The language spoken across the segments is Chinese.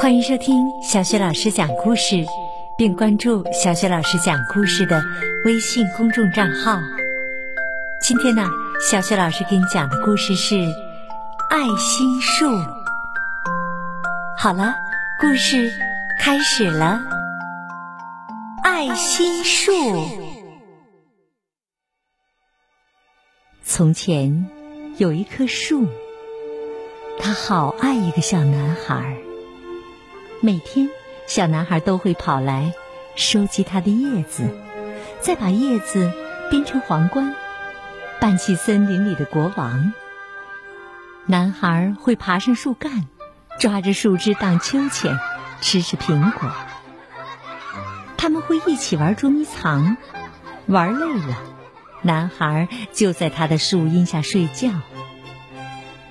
欢迎收听小雪老师讲故事，并关注小雪老师讲故事的微信公众账号。今天呢，小雪老师给你讲的故事是《爱心树》。好了，故事开始了。爱心树。从前有一棵树，它好爱一个小男孩。每天，小男孩都会跑来收集它的叶子，再把叶子编成皇冠，扮起森林里的国王。男孩会爬上树干，抓着树枝荡秋千，吃吃苹果。他们会一起玩捉迷藏，玩累了，男孩就在他的树荫下睡觉。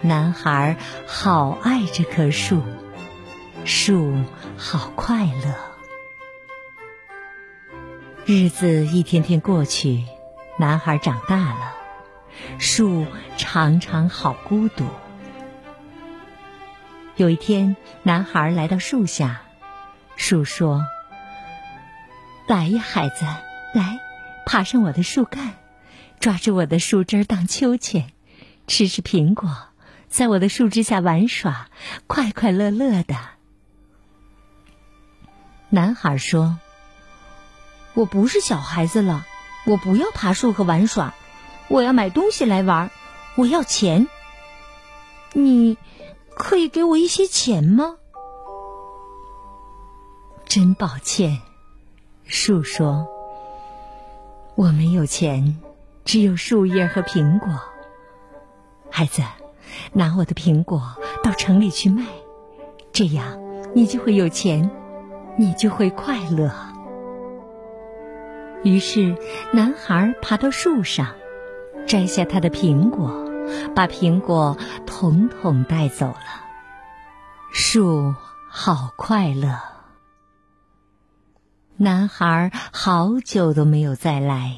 男孩好爱这棵树。树好快乐，日子一天天过去，男孩长大了，树常常好孤独。有一天，男孩来到树下，树说：“来呀，孩子，来，爬上我的树干，抓住我的树枝荡秋千，吃吃苹果，在我的树枝下玩耍，快快乐乐的。”男孩说：“我不是小孩子了，我不要爬树和玩耍，我要买东西来玩，我要钱。你可以给我一些钱吗？”真抱歉，树说：“我没有钱，只有树叶和苹果。孩子，拿我的苹果到城里去卖，这样你就会有钱。”你就会快乐。于是，男孩爬到树上，摘下他的苹果，把苹果统统带走了。树好快乐。男孩好久都没有再来，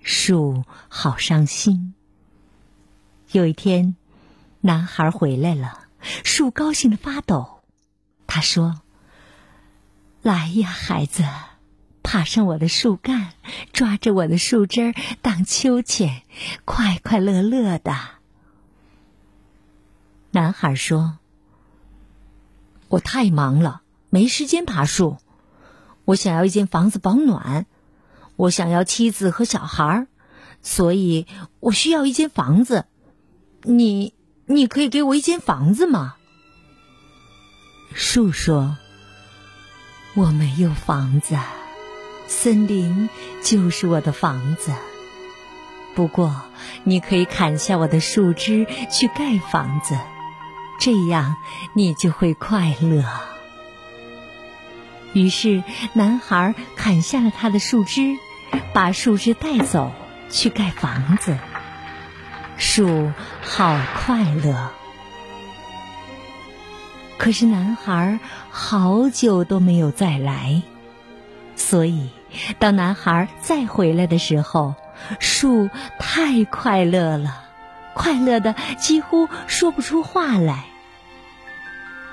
树好伤心。有一天，男孩回来了，树高兴的发抖。他说。来呀，孩子，爬上我的树干，抓着我的树枝儿荡秋千，快快乐乐的。男孩说：“我太忙了，没时间爬树。我想要一间房子保暖，我想要妻子和小孩，所以我需要一间房子。你，你可以给我一间房子吗？”树说。我没有房子，森林就是我的房子。不过，你可以砍下我的树枝去盖房子，这样你就会快乐。于是，男孩砍下了他的树枝，把树枝带走去盖房子。树好快乐。可是男孩好久都没有再来，所以当男孩再回来的时候，树太快乐了，快乐的几乎说不出话来。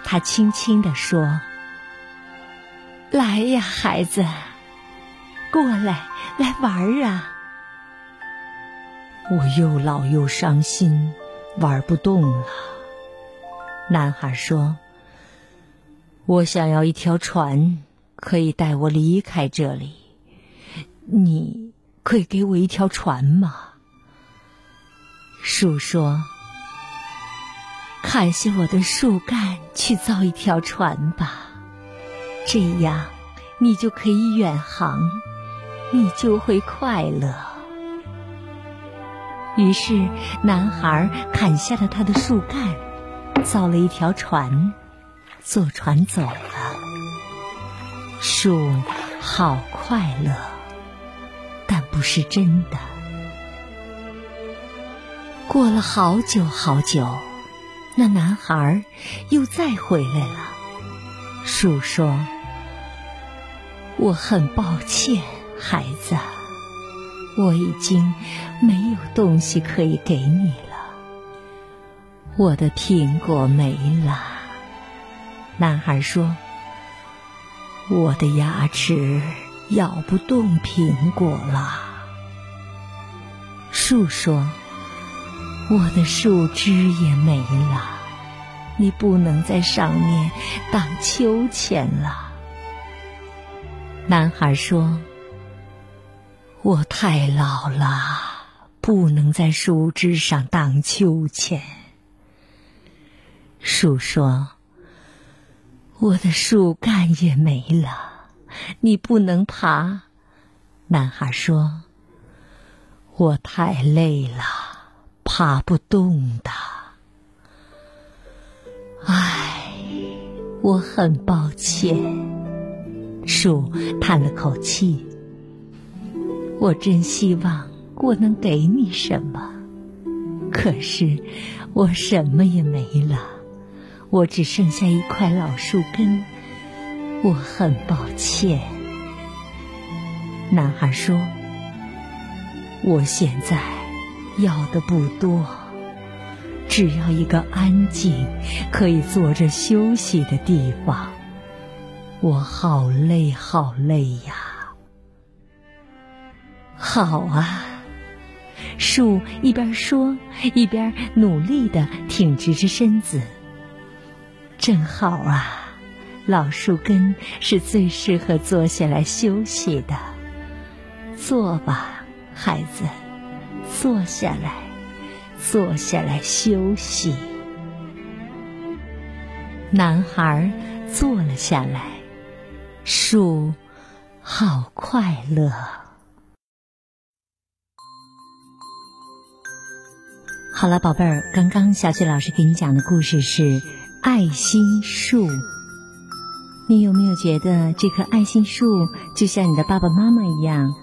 他轻轻地说：“来呀，孩子，过来，来玩啊！我又老又伤心，玩不动了。”男孩说。我想要一条船，可以带我离开这里。你可以给我一条船吗？树说：“砍下我的树干，去造一条船吧。这样，你就可以远航，你就会快乐。”于是，男孩砍下了他的树干，造了一条船。坐船走了，树好快乐，但不是真的。过了好久好久，那男孩又再回来了。树说：“我很抱歉，孩子，我已经没有东西可以给你了。我的苹果没了。”男孩说：“我的牙齿咬不动苹果了。”树说：“我的树枝也没了，你不能在上面荡秋千了。”男孩说：“我太老了，不能在树枝上荡秋千。”树说。我的树干也没了，你不能爬。男孩说：“我太累了，爬不动的。”唉，我很抱歉。树叹了口气。我真希望我能给你什么，可是我什么也没了。我只剩下一块老树根，我很抱歉。男孩说：“我现在要的不多，只要一个安静、可以坐着休息的地方。我好累，好累呀！”好啊，树一边说，一边努力的挺直着身子。正好啊，老树根是最适合坐下来休息的。坐吧，孩子，坐下来，坐下来休息。男孩坐了下来，树好快乐。好了，宝贝儿，刚刚小雪老师给你讲的故事是。爱心树，你有没有觉得这棵爱心树就像你的爸爸妈妈一样？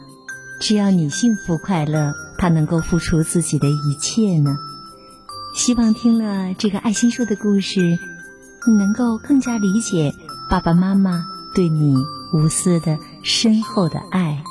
只要你幸福快乐，它能够付出自己的一切呢？希望听了这个爱心树的故事，你能够更加理解爸爸妈妈对你无私的、深厚的爱。